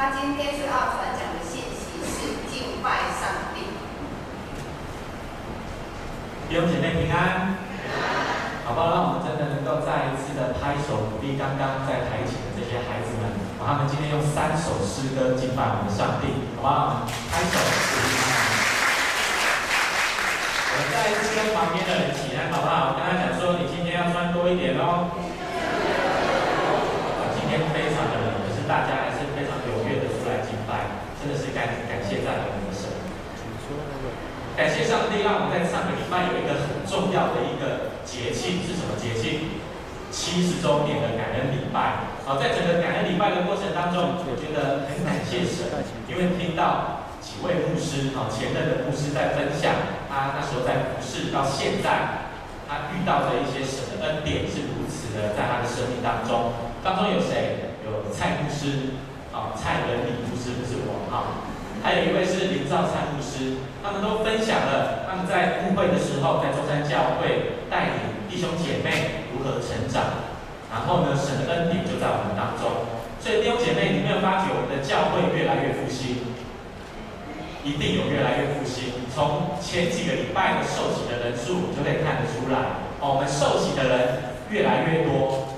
他今天所要传讲的信息是敬拜上帝。弟兄姐妹平安，好不好？让我们真的能够再一次的拍手鼓励刚刚在台前的这些孩子们，把他们今天用三首诗歌敬拜我们的上帝，好不好？拍手鼓励他们。我再一次跟旁边的人起来，好不好？我跟他讲说，你今天要穿多一点哦。今天非常的冷，可是大家还是非常踊跃的出来敬拜，真的是感感谢赞美我们的神。感谢上帝，让我们在上个礼拜有一个很重要的一个节庆，是什么节庆？七十周年的感恩礼拜。好，在整个感恩礼拜的过程当中，我觉得很感谢神，因为听到几位牧师，好前任的牧师在分享，他那时候在服侍到现在，他遇到的一些神的恩典是如此的，在他的生命当中。当中有谁？有蔡牧师，啊，蔡文礼牧师不是我哈，还有一位是林兆灿牧师，他们都分享了他们在误会的时候，在中山教会带领弟兄姐妹如何成长，然后呢，神的恩典就在我们当中。所以弟兄姐妹，你没有发觉我们的教会越来越复兴？一定有越来越复兴。从前几个礼拜的受洗的人数，就可以看得出来，哦，我们受洗的人越来越多。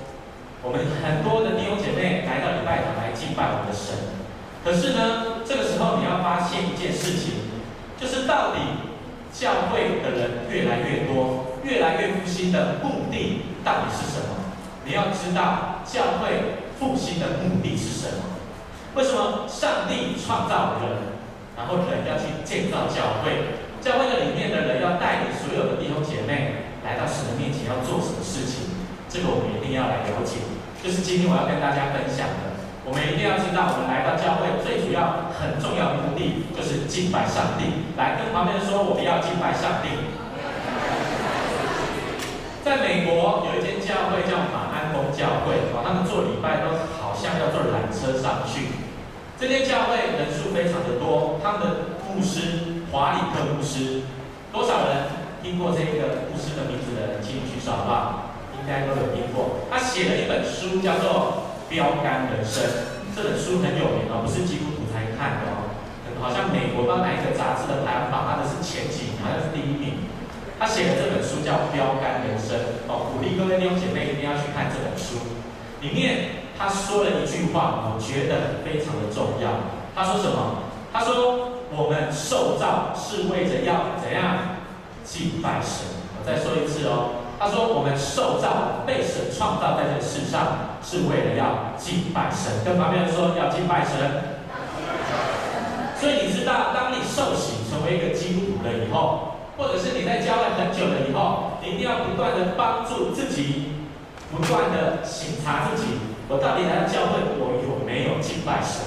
我们很多的弟兄姐妹来到礼拜堂来敬拜我们的神，可是呢，这个时候你要发现一件事情，就是到底教会的人越来越多，越来越复兴的目的到底是什么？你要知道教会复兴的目的是什么？为什么上帝创造人，然后人要去建造教会？教会的里面的人要带领所有的弟兄姐妹来到神的面前，要做什么事情？这个我们一定要来了解，就是今天我要跟大家分享的。我们一定要知道，我们来到教会最主要、很重要的目的就是敬拜上帝。来跟旁边人说，我们要敬拜上帝。在美国有一间教会叫马鞍峰教会，哦，他们做礼拜都好像要坐缆车上去。这间教会人数非常的多，他们的牧师华里克牧师，多少人听过这个牧师的名字的人，请举手好不好？应该都有听过，他写了一本书，叫做《标杆人生》。这本书很有名哦，不是基督徒才看的哦。好像美国不知道哪一个杂志的排行榜，它的是前几名，好像是第一名。他写的这本书叫《标杆人生》哦，鼓励各位弟兄姐妹一定要去看这本书。里面他说了一句话，我觉得非常的重要。他说什么？他说我们受造是为着要怎样敬拜神。我再说一次哦。他说：“我们受造，被神创造在这世上，是为了要敬拜神。跟旁边人说，要敬拜神。所以你知道，当你受洗成为一个基督徒了以后，或者是你在教会很久了以后，你一定要不断的帮助自己，不断的省察自己：我到底来到教会，我有没有敬拜神？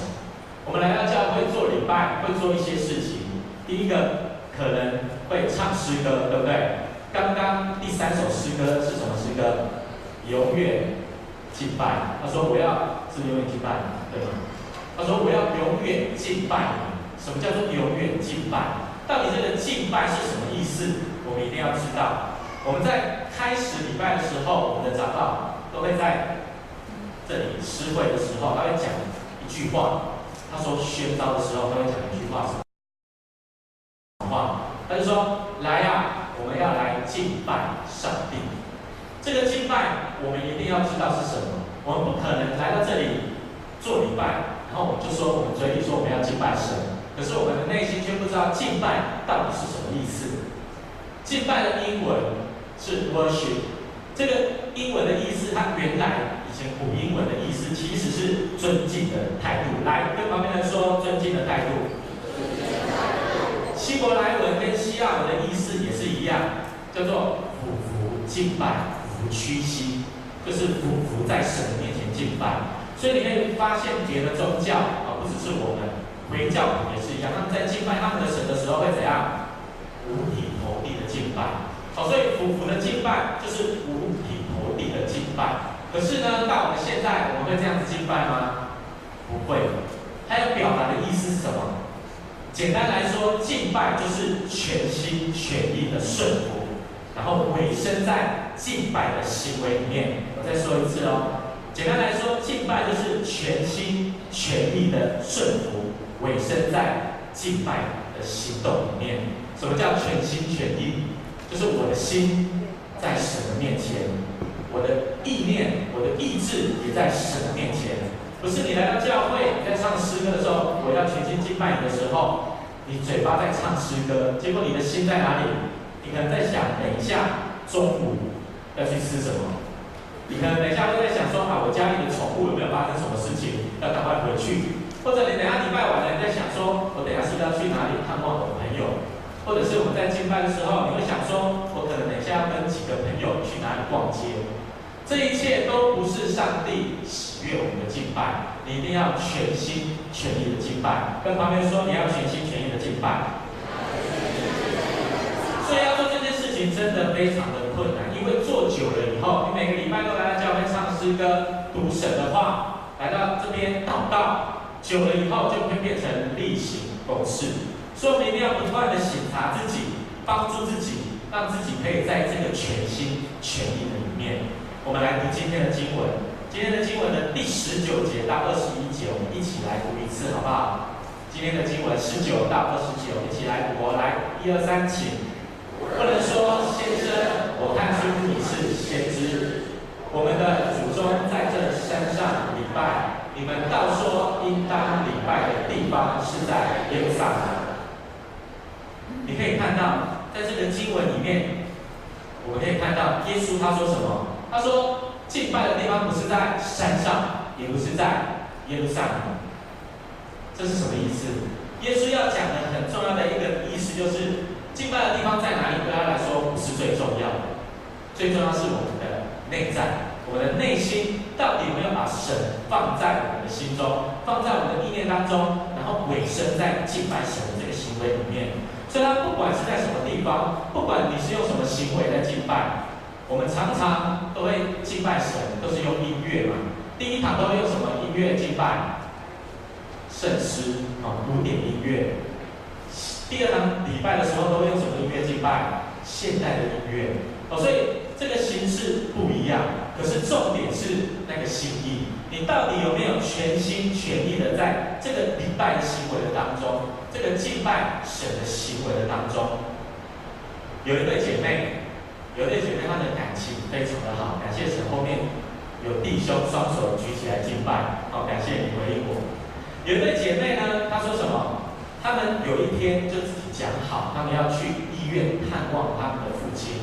我们来到教会做礼拜，会做一些事情。第一个可能会唱诗歌，对不对？”刚刚第三首诗歌是什么诗歌？永远敬拜。他说：“我要是永远敬拜，对吗？”他说：“我要永远敬拜。”什么叫做永远敬拜？到底这个敬拜是什么意思？我们一定要知道。我们在开始礼拜的时候，我们的长老都会在这里诗会的时候，他会讲一句话。他说宣召的时候，他会讲一句话，什么话？他就说：“来呀、啊。”我们要来敬拜上帝，这个敬拜我们一定要知道是什么。我们不可能来到这里做礼拜，然后我们就说我们嘴里说我们要敬拜神，可是我们的内心却不知道敬拜到底是什么意思。敬拜的英文是 worship，这个英文的意思，它原来以前古英文的意思其实是尊敬的态度。来跟旁边人说尊敬的态度。希伯来文跟希腊文的意思也是一样，叫做俯伏敬拜、俯伏屈膝，就是俯伏在神的面前敬拜。所以你可以发现别的宗教啊，不只是我们回教也是一样，他们在敬拜他们的神的时候会怎样？五体投地的敬拜。好，所以俯伏的敬拜就是五体投地的敬拜。可是呢，到我们现在，我们会这样子敬拜吗？不会。他要表达的意思是什么？简单来说，敬拜就是全心全意的顺服，然后委身在敬拜的行为里面。我再说一次哦，简单来说，敬拜就是全心全意的顺服，委身在敬拜的行动里面。什么叫全心全意？就是我的心在神的面前，我的意念、我的意志也在神的面前。不是你来到教会，你在唱诗歌的时候，我要全心敬拜你的时候，你嘴巴在唱诗歌，结果你的心在哪里？你可能在想，等一下中午要去吃什么？你可能等一下会在想说啊，我家里的宠物有没有发生什么事情，要赶快回去。或者你等下礼拜完了，你在想说，我等下是不是要去哪里探望我的朋友？或者是我们在敬拜的时候，你会想说，我可能等一下要跟几个朋友去哪里逛街。这一切都不是上帝喜悦我们的敬拜，你一定要全心全意的敬拜。跟旁边说，你要全心全意的敬拜。所以要做这件事情真的非常的困难，因为做久了以后，你每个礼拜都来到教会唱诗歌、读神的话，来到这边祷告，久了以后就会变成例行公事。所以我们一定要不断的省察自己，帮助自己，让自己可以在这个全心全意的里面。我们来读今天的经文，今天的经文的第十九节到二十一节，我们一起来读一次，好不好？今天的经文十九到二十九，一起来读。来，一二三，请。不能说先生，我看出你是先知。我们的祖宗在这山上礼拜，你们倒说应当礼拜的地方是在耶路撒冷。你可以看到，在这个经文里面，我们可以看到耶稣他说什么？他说敬拜的地方不是在山上，也不是在耶路撒冷。这是什么意思？耶稣要讲的很重要的一个意思就是。敬拜的地方在哪里？对他来说不是最重要的，最重要是我们的内在，我们的内心到底有没有把神放在我们的心中，放在我们的意念当中，然后委身在敬拜神的这个行为里面。所以，他不管是在什么地方，不管你是用什么行为在敬拜，我们常常都会敬拜神，都是用音乐嘛。第一堂都会用什么音乐敬拜？圣诗啊，古典音乐。第二堂礼拜的时候，都会用什么音乐敬拜？现代的音乐哦，所以这个形式不一样，可是重点是那个心意。你到底有没有全心全意的在这个礼拜的行为的当中，这个敬拜神的行为的当中？有一对姐妹，有一对姐妹，她的感情非常的好，感谢神。后面有弟兄双手举起来敬拜，好，感谢你回应我。有一对姐妹呢，她说什么？他们有一天就自己讲好，他们要去医院探望他们的父亲，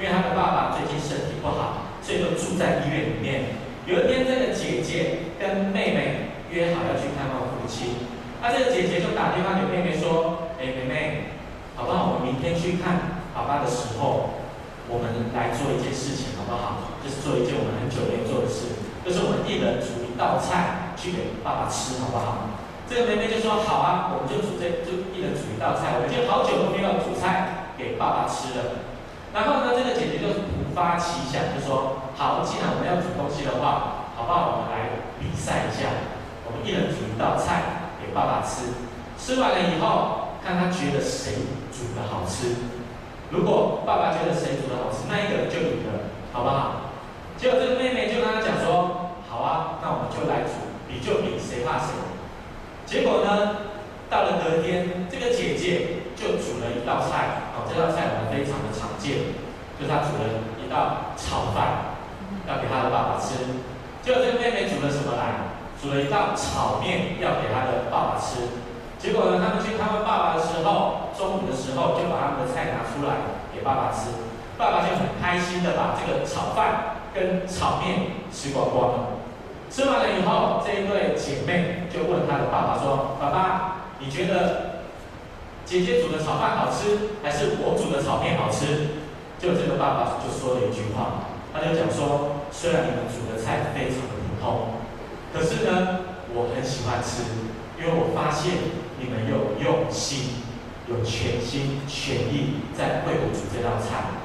因为他的爸爸最近身体不好，所以就住在医院里面。有一天，这个姐姐跟妹妹约好要去探望父亲，那这个姐姐就打电话给妹妹说：“哎，妹妹，好不好？我们明天去看爸爸的时候，我们来做一件事情，好不好？就是做一件我们很久没做的事，就是我们一人煮一道菜去给爸爸吃，好不好？”这个妹妹就说：“好啊，我们就煮这，就一人煮一道菜。我们已经好久都没有煮菜给爸爸吃了。然后呢，这个姐姐就突发奇想，就说：好，既然我们要煮东西的话，好不好？我们来比赛一下，我们一人煮一道菜给爸爸吃。吃完了以后，看他觉得谁煮的好吃。如果爸爸觉得谁煮的好吃，那一个人就赢了，好不好？结果这个妹妹就跟他讲说：好啊，那我们就来煮，比就比，谁怕谁。”结果呢，到了隔天，这个姐姐就煮了一道菜，哦，这道菜我们非常的常见，就她煮了一道炒饭，要给她的爸爸吃。结果这个妹妹煮了什么来？煮了一道炒面，要给她的爸爸吃。结果呢，他们去看望爸爸的时候，中午的时候就把他们的菜拿出来给爸爸吃，爸爸就很开心的把这个炒饭跟炒面吃光光了。吃完了以，一对姐妹就问她的爸爸说：“爸爸，你觉得姐姐煮的炒饭好吃，还是我煮的炒面好吃？”就这个爸爸就说了一句话，他就讲说：“虽然你们煮的菜非常的普通，可是呢，我很喜欢吃，因为我发现你们有用心，有全心全意在为我煮这道菜。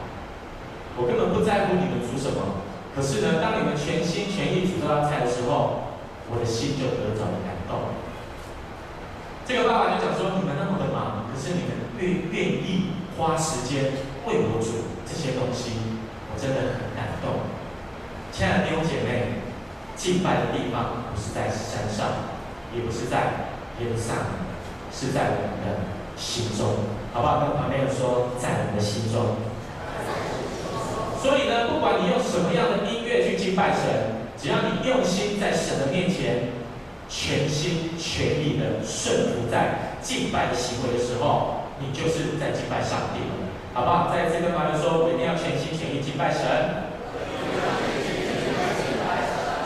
我根本不在乎你们煮什么。”可是呢，当你们全心全意煮这道菜的时候，我的心就得着了感动。这个爸爸就讲说：“你们那么的忙，可是你们愿愿意花时间为我煮这些东西，我真的很感动。”亲爱的弟兄姐妹，敬拜的地方不是在山上，也不是在天上，是在我们的心中，好不好？跟旁边人说，在我们的心中。所以呢，不管你用什么样的音乐去敬拜神，只要你用心在神的面前，全心全意的顺服在敬拜的行为的时候，你就是在敬拜上帝，好不好？再一次跟旁边人说，我一定要全心全意敬拜神。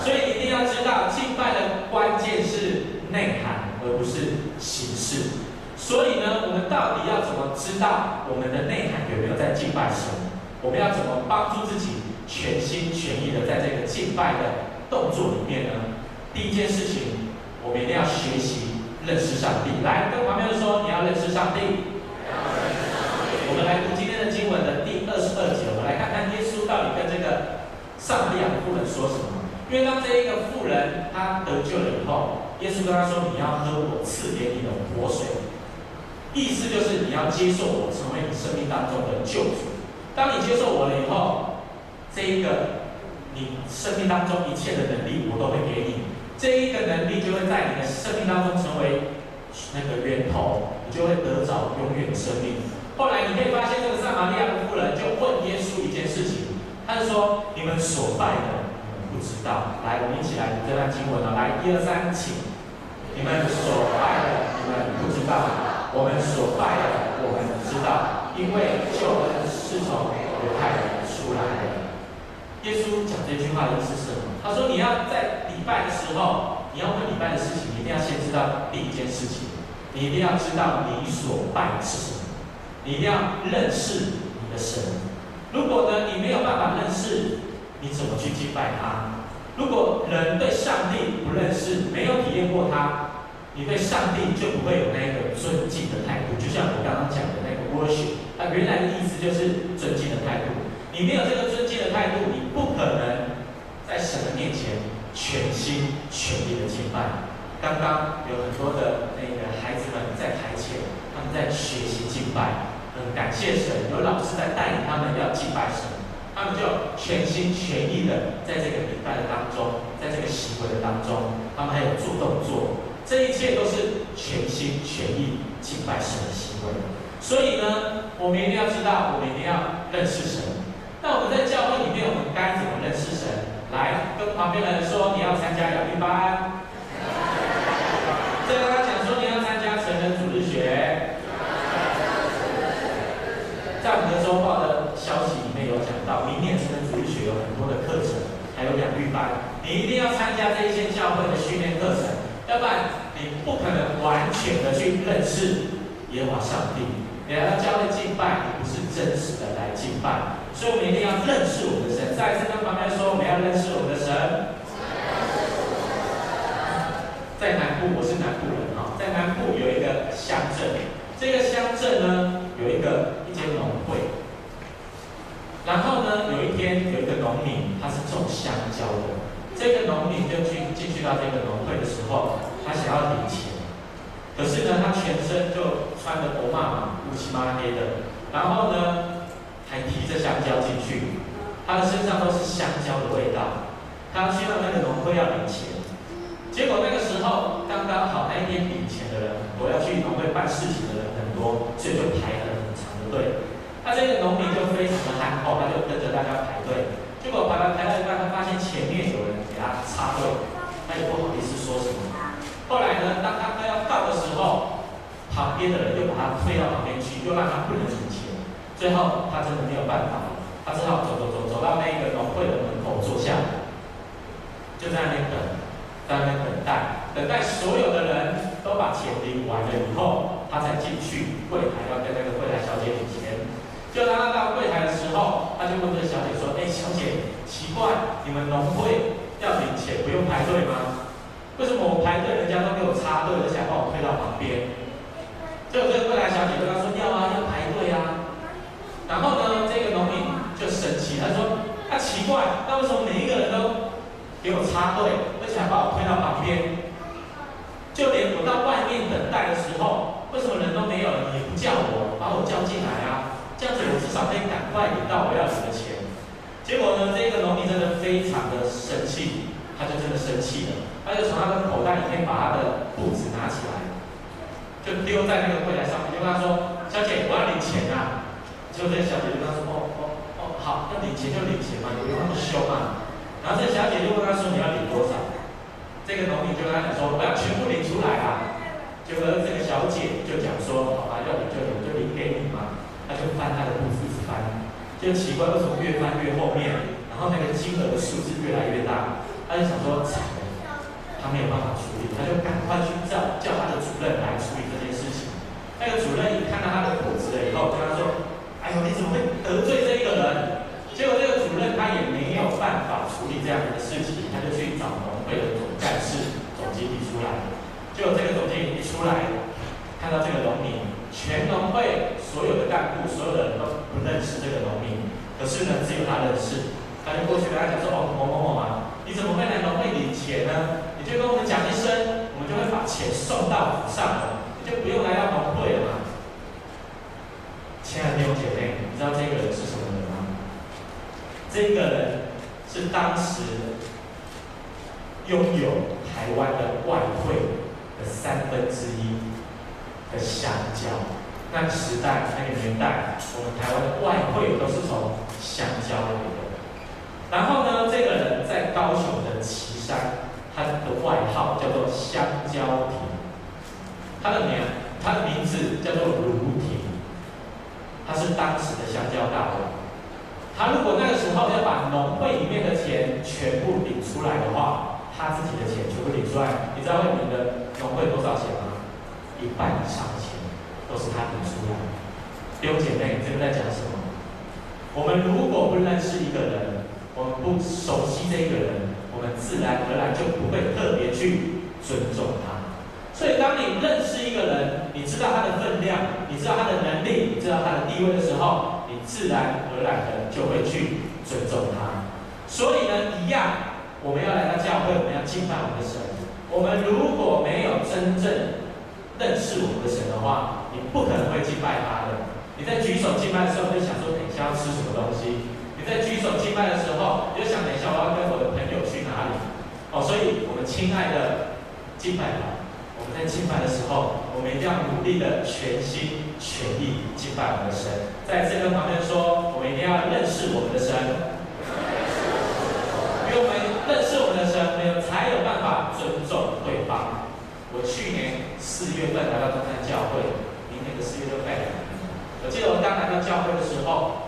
所以一定要知道，敬拜的关键是内涵，而不是形式。所以呢，我们到底要怎么知道我们的内涵有没有在敬拜神？我们要怎么帮助自己全心全意的在这个敬拜的动作里面呢？第一件事情，我们一定要学习认识上帝。来，跟旁边人说，你要认识上帝。我们来读今天的经文的第二十二节，我们来看看耶稣到底跟这个撒玛利亚的妇人说什么。因为当这一个妇人她得救了以后，耶稣跟她说：“你要喝我赐给你的活水。”意思就是你要接受我成为你生命当中的救主。当你接受我了以后，这一个你生命当中一切的能力我都会给你。这一个能力就会在你的生命当中成为那个源头，你就会得着永远的生命。后来你可以发现，这个撒玛利亚的妇人就问耶稣一件事情，他就说：“你们所拜的。”不知道，来，我们一起来读这段经文啊！来，一二三，请。你们所拜的，你们不知道；我们所拜的，我们知道，因为救恩是从犹太人出来的。耶稣讲这句话的意思是什么？他说：你要在礼拜的时候，你要问礼拜的事情，你一定要先知道第一件事情，你一定要知道你所拜的是什么，你一定要认识你的神。如果呢，你没有办法认识。你怎么去敬拜他？如果人对上帝不认识，没有体验过他，你对上帝就不会有那个尊敬的态度。就像我刚刚讲的那个 worship，它原来的意思就是尊敬的态度。你没有这个尊敬的态度，你不可能在神的面前全心全意的敬拜。刚刚有很多的那个孩子们在台前，他们在学习敬拜，很感谢神，有老师在带领他们要敬拜神。他们就全心全意的在这个礼拜的当中，在这个行为的当中，他们还有做动作，这一切都是全心全意敬拜神的行为。所以呢，我们一定要知道，我们一定要认识神。那我们在教会里面，我们该怎么认识神？来，跟旁边的人说，你要参加养育班。再跟他讲说，你要参加成人主日学。在我们的周报的消息里面有讲到，明年成人主日学有很多的课程，还有养育班，你一定要参加这一些教会的训练课程，要不然你不可能完全的去认识耶和华上帝。你来到教会敬拜，你不是真实的来敬拜，所以我们一定要认识我们的神。再一次跟旁边说，我们要认识我们的神。在南部，我是南部人哈，在南部有一个乡镇，这个乡镇呢有一个一间。农会，然后呢，有一天有一个农民，他是种香蕉的。这个农民就去进去到这个农会的时候，他想要领钱，可是呢，他全身就穿的欧妈嘛，乌漆嘛黑的，然后呢，还提着香蕉进去，他的身上都是香蕉的味道。他去到那个农会要领钱，结果那个时候刚刚好那一天领钱的人，我要去农会办事情的人很多，所以就排了很长的队。他这个农民就非常的憨厚，他就跟着大家排队。结果排完排到一半，他发现前面有人给他插队，他也不好意思说什么。后来呢，当他快要到的时候，旁边的人又把他推到旁边去，又让他不能领钱。最后他真的没有办法，他只好走走走走到那个农会的门口坐下，就在那边等，在那边等待，等待所有的人都把钱领完了以后，他才进去柜台要跟那个柜台小姐领钱。就当他到柜台的时候，他就问这个小姐说：“哎，小姐，奇怪，你们农会要领钱不用排队吗？为什么我排队，人家都给我插队，而且把我推到旁边？”结果这个柜台小姐跟他说：“要啊，要排队啊。”然后呢，这个农民就生气，他说：“他奇怪，那为什么每一个人都给我插队，而且还把我推到旁边？就连我到外面等待的时候，为什么人都没有，也不叫我，把我叫进来啊？”这样子，我至少可以赶快领到我要领的钱。结果呢，这个农民真的非常的生气，他就真的生气了，他就从他的口袋里面把他的簿子拿起来，就丢在那个柜台上面，就跟他说：“小姐，我要领钱啊！”就这小姐就跟他说：“哦哦哦，好，要领钱就领钱嘛，你不用那么凶啊。”然后这小姐就问他说：“你要领多少？”这个农民就跟他讲说：“我要全部领出来啊！”结果这个小姐就讲说：“好吧，要领就领，就领给你嘛。”他就翻他的肚子，一直翻，就奇怪为什么越翻越后面，然后那个金额的数字越来越大，他就想说惨了，他没有办法处理，他就赶快去叫叫他的主任来处理这件事情。那个主任一看到他的簿子了以后，跟他说：“你怎么会得罪这一个人？”结果这个主任他也没有办法处理这样的事情，他就去找农会的总干事、总经理出来。结果这个总经理一出来，看到这个农民，全农会所有的干部、所有的人都不认识这个农民，可是呢，只有他认识。他就过去跟他讲说：“哦，某某某啊，你怎么会来农会领钱呢？你就跟我们讲一声，我们就会把钱送到府上了，你就不用来到农会了嘛。”亲爱的弟兄姐妹，你知道这个人是什么人吗？这个人是当时拥有台湾的外汇的三分之一的香蕉。那个时代，那个年代，我们台湾的外汇都是从香蕉来的。然后呢，这个人在高雄的旗山，他的外号叫做香蕉亭，他的名他的名字叫做卢亭，他是当时的香蕉大王。他如果那个时候要把农会里面的钱全部领出来的话，他自己的钱全部领出来，你知道会领的农会多少钱吗？一半以上的钱都是他领出来的。弟兄姐妹，你这个在讲什么？我们如果不认识一个人，我们不熟悉这个人，我们自然而然就不会特别去尊重他。所以，当你认识一个人，你知道他的分量，你知道他的能力，你知道他的地位的时候，自然而然的就会去尊重他。所以呢，一样，我们要来到教会，我们要敬拜我们的神。我们如果没有真正认识我们的神的话，你不可能会敬拜他的。你在举手敬拜的时候，就想说，等一下要吃什么东西。你在举手敬拜的时候，你就想等一下我要跟我的朋友去哪里？哦，所以我们亲爱的敬拜吧，我们在敬拜的时候，我们一定要努力的全心全力敬拜我们的神。在这个旁边说，我们一定要认识我们的神，因为我们认识我们的神，没有才有办法尊重对方。我去年四月份来到中山教会，明年的四月就快两年。我记得我刚来到教会的时候。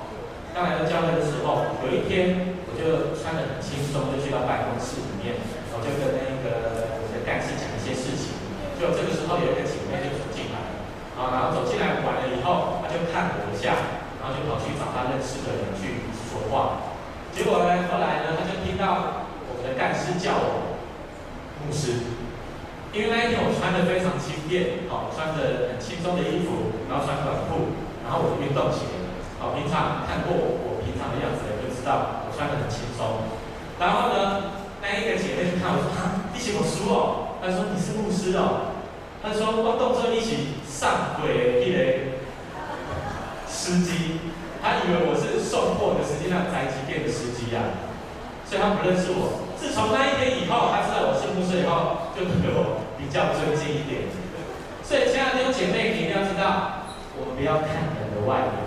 刚来到教会的时候，有一天我就穿得很轻松，就去到办公室里面，我就跟那个我的干事讲一些事情。就这个时候，有一个姐妹就走进来，啊，然后走进来完了以后，他就看我一下，然后就跑去找他认识的人去说话。结果呢，后来呢，他就听到我们的干事叫我牧师，因为那一天我穿得非常轻便，好，穿着很轻松的衣服，然后穿短裤，然后我的运动鞋。好，平常看过我，平常的样子的就知道我穿得很轻松。然后呢，那一个姐妹就看我说：“哈，你写我书哦。”她说：“你是牧师哦。”他说：“我动作一起上轨一个司机。”他以为我是送货的司机，那宅急便的司机呀、啊。所以他不认识我。自从那一天以后，他知道我是牧师以后，就对我比较尊敬一点。所以，亲爱的姐妹，你一定要知道，我们不要看人的外表。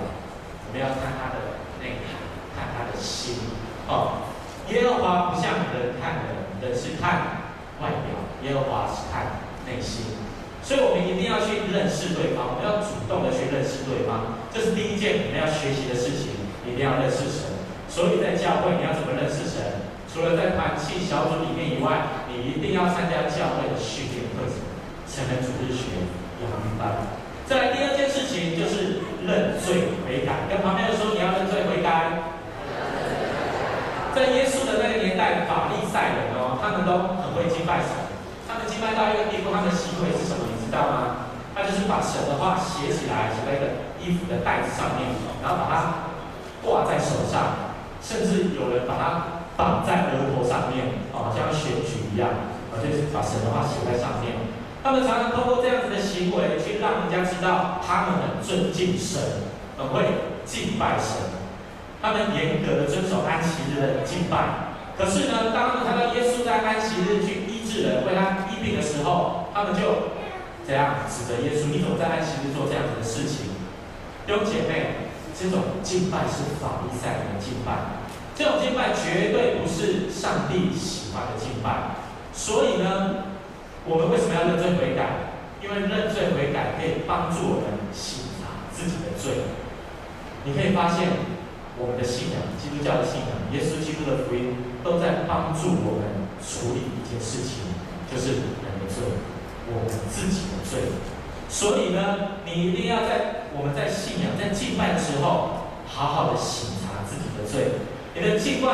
我们要看他的内涵，看他的心。哦，耶和华不像人看人，人是看外表，耶和华是看内心。所以，我们一定要去认识对方，我们要主动的去认识对方，这是第一件我们要学习的事情。一定要认识神。所以在教会，你要怎么认识神？除了在团契小组里面以外，你一定要参加教会的训练课程，成人主日学、养明班。再来第二件事情就是认罪悔改，跟旁边的说，你要认罪悔改。在耶稣的那个年代，法利赛人哦，他们都很会敬拜神，他们敬拜到一个地步，他们的行为是什么？知道吗？他就是把神的话写起来，写在一个衣服的带子上面，然后把它挂在手上，甚至有人把它绑在额头上面，哦，像选举一样，啊，就是把神的话写在上面。他们常常通过这样子的行为，去让人家知道他们很尊敬神，很会敬拜神。他们严格的遵守安息日的敬拜，可是呢，当他们看到耶稣在安息日去医治人、为他医病的时候，他们就这样指责耶稣：“你怎么在安息日做这样子的事情？”弟兄姐妹，这种敬拜是法利赛人的敬拜，这种敬拜绝对不是上帝喜欢的敬拜。所以呢，我们为什么要认罪悔改？因为认罪悔改可以帮助我们省察自己的罪。你可以发现。我们的信仰，基督教的信仰，耶稣基督的福音，都在帮助我们处理一件事情，就是人的罪，我们自己的罪。所以呢，你一定要在我们在信仰、在敬拜的时候，好好的省察自己的罪。你的敬拜，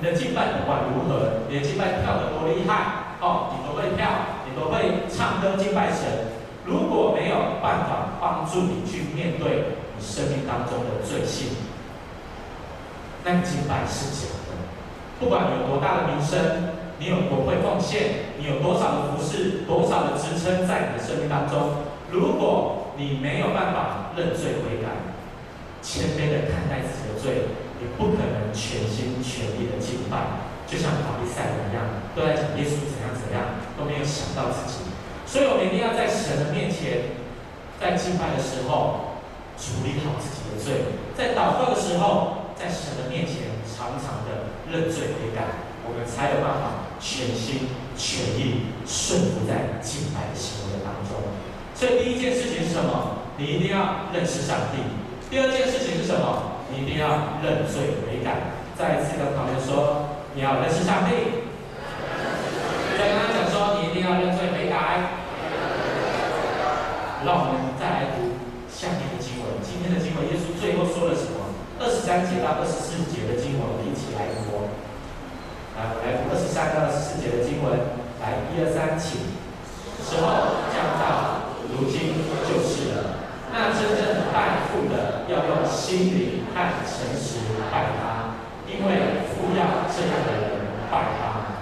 你的敬拜不管如何，你的敬拜跳得多厉害，哦，你都会跳，你都会唱歌敬拜神，如果没有办法帮助你去面对你生命当中的罪性。但敬拜是假的，不管有多大的名声，你有多会奉献，你有多少的服侍，多少的支撑在你的生命当中，如果你没有办法认罪悔改，谦卑的看待自己的罪，你不可能全心全意的敬拜。就像法利赛人一样，都在讲耶稣怎样怎样，都没有想到自己。所以我们一定要在神的面前，在敬拜的时候处理好自己的罪，在祷告的时候。在神的面前，常常的认罪悔改，我们才有办法全心全意顺服在敬拜的行为当中。所以第一件事情是什么？你一定要认识上帝。第二件事情是什么？你一定要认罪悔改。再一次跟旁边说，你要认识上帝。再跟他讲说，你一定要认罪悔改。让我们再来读下面的经文。今天的经文，耶稣最后说了什么？二十三节到二十四节的经文，一起来读。来，我来读二十三到十四节的经文。来，一二三，请。时候将到，如今就是了。那真正拜父的，要用心灵和诚实拜他，因为父要这样的人拜他。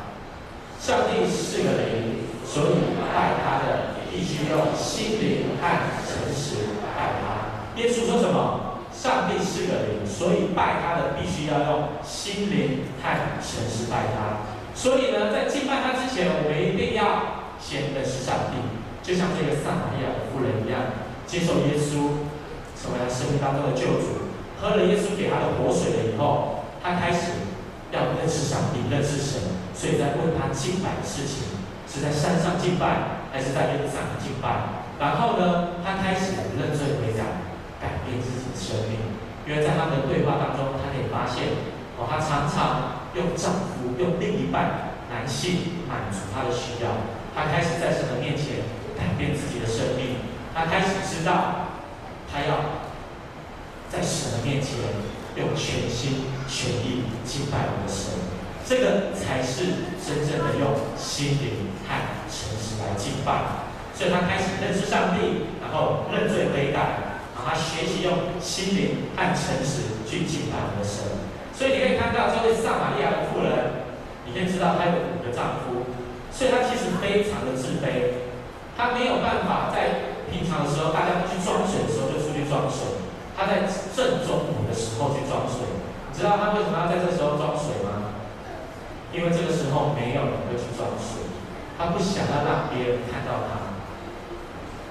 上帝是个灵，所以拜他的必须用心灵和诚实拜他。耶稣说什么？上帝是个灵，所以拜他的必须要用心灵和诚实拜他。所以呢，在敬拜他之前，我们一定要先认识上帝，就像这个撒玛利亚的妇人一样，接受耶稣成为他生命当中的救主。喝了耶稣给他的活水了以后，他开始要认识上帝，认识神。所以在问他敬拜的事情，是在山上敬拜，还是在耶路撒冷敬拜？然后呢，他开始认罪悔改。改变自己的生命，因为在他们的对话当中，他可以发现，哦，他常常用丈夫、用另一半男性满足他的需要。他开始在神的面前改变自己的生命，他开始知道，他要在神的面前用全心全意敬拜我的神。这个才是真正的用心灵和诚实来敬拜。所以他开始认识上帝，然后认罪悔改。他学习用心灵和诚实去敬拜我们的神，所以你可以看到这位撒玛利亚的妇人，你可以知道她有五个丈夫，所以她其实非常的自卑，她没有办法在平常的时候大家去装水的时候就出去装水，她在正中午的时候去装水，你知道她为什么要在这时候装水吗？因为这个时候没有人会去装水，她不想要让别人看到她，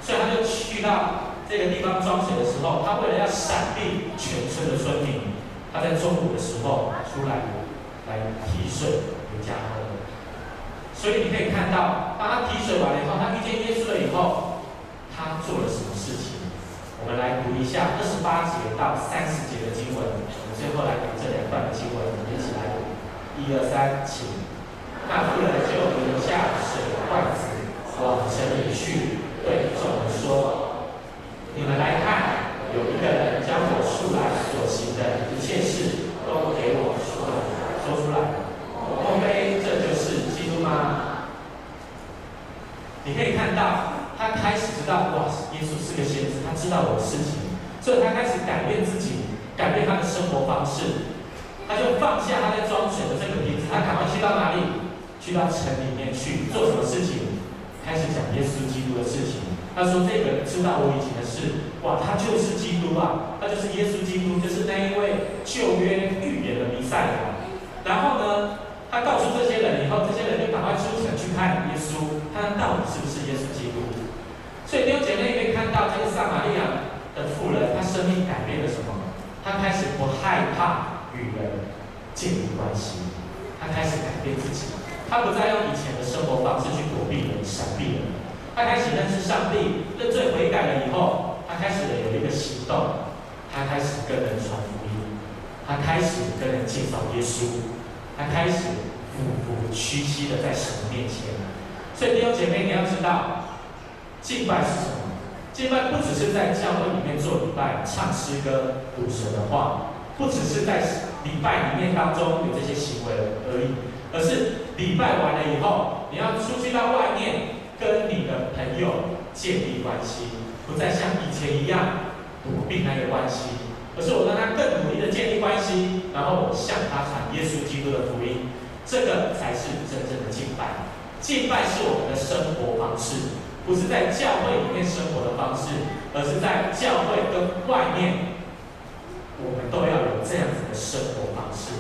所以她就去到。这个地方装水的时候，他为了要闪避全村的村民，他在中午的时候出来来提水回家喝。所以你可以看到，当他提水完了以后，他遇见耶稣了以后，他做了什么事情？我们来读一下二十八节到三十节的经文。我们最后来读这两段的经文，我们一起来读。一二三，请。那妇人就留下水罐子，往城里去，对众人说。你们来看，有一个人将我素来所行的一切事都给我说了，说出来。莫非这就是基督吗？你可以看到，他开始知道，哇，耶稣是个先知，他知道我的事情，所以他开始改变自己，改变他的生活方式。他就放下他在装水的这个瓶子，他赶快去到哪里？去到城里面去做什么事情？开始讲耶稣基督的事情。他说：“这个人知道我以前的事，哇，他就是基督啊，他就是耶稣基督，就是那一位旧约预言的弥赛亚。然后呢，他告诉这些人以后，这些人就赶快出城去看耶稣，看他到底是不是耶稣基督。所以弟兄姐妹可以看到，这个撒玛利亚的妇人，她生命改变了什么？她开始不害建立关系，他开始改变自己，他不再用以前的生活方式去躲避人、闪避人，他开始认识上帝，认罪悔改了以后，他开始有一个行动，他开始跟人传福音，他开始跟人介绍耶稣。他开始俯伏屈膝的在神面前，所以弟兄姐妹，你要知道，敬拜是什么？敬拜不只是在教会里面做礼拜、唱诗歌、读神的话，不只是在礼拜里面当中有这些行为而已，而是礼拜完了以后，你要出去到外面跟你的朋友建立关系，不再像以前一样躲避那个关系。而是我让他更努力的建立关系，然后我向他传耶稣基督的福音，这个才是真正的敬拜。敬拜是我们的生活方式，不是在教会里面生活的方式，而是在教会跟外面，我们都要有这样子的生活方式。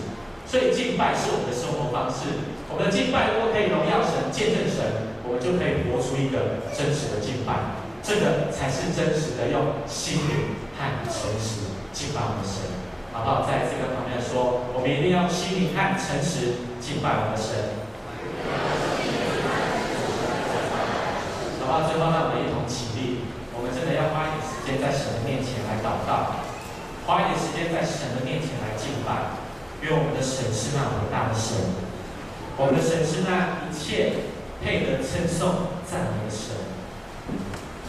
所以敬拜是我们的生活方式。我们的敬拜如果可以荣耀神、见证神，我们就可以活出一个真实的敬拜。这个才是真实的用心灵和诚实。敬拜我们的神，好不好？在这个方面说，我们一定要用心灵和诚实敬拜我们的神。好不好？最后，让我们一同起立，我们真的要花一点时间在神的面前来祷告，花一点时间在神的面前来敬拜，因为我们的神是那伟大的神，我们的神是那一切配得称颂赞美的神。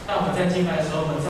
那我们在敬拜的时候，我们。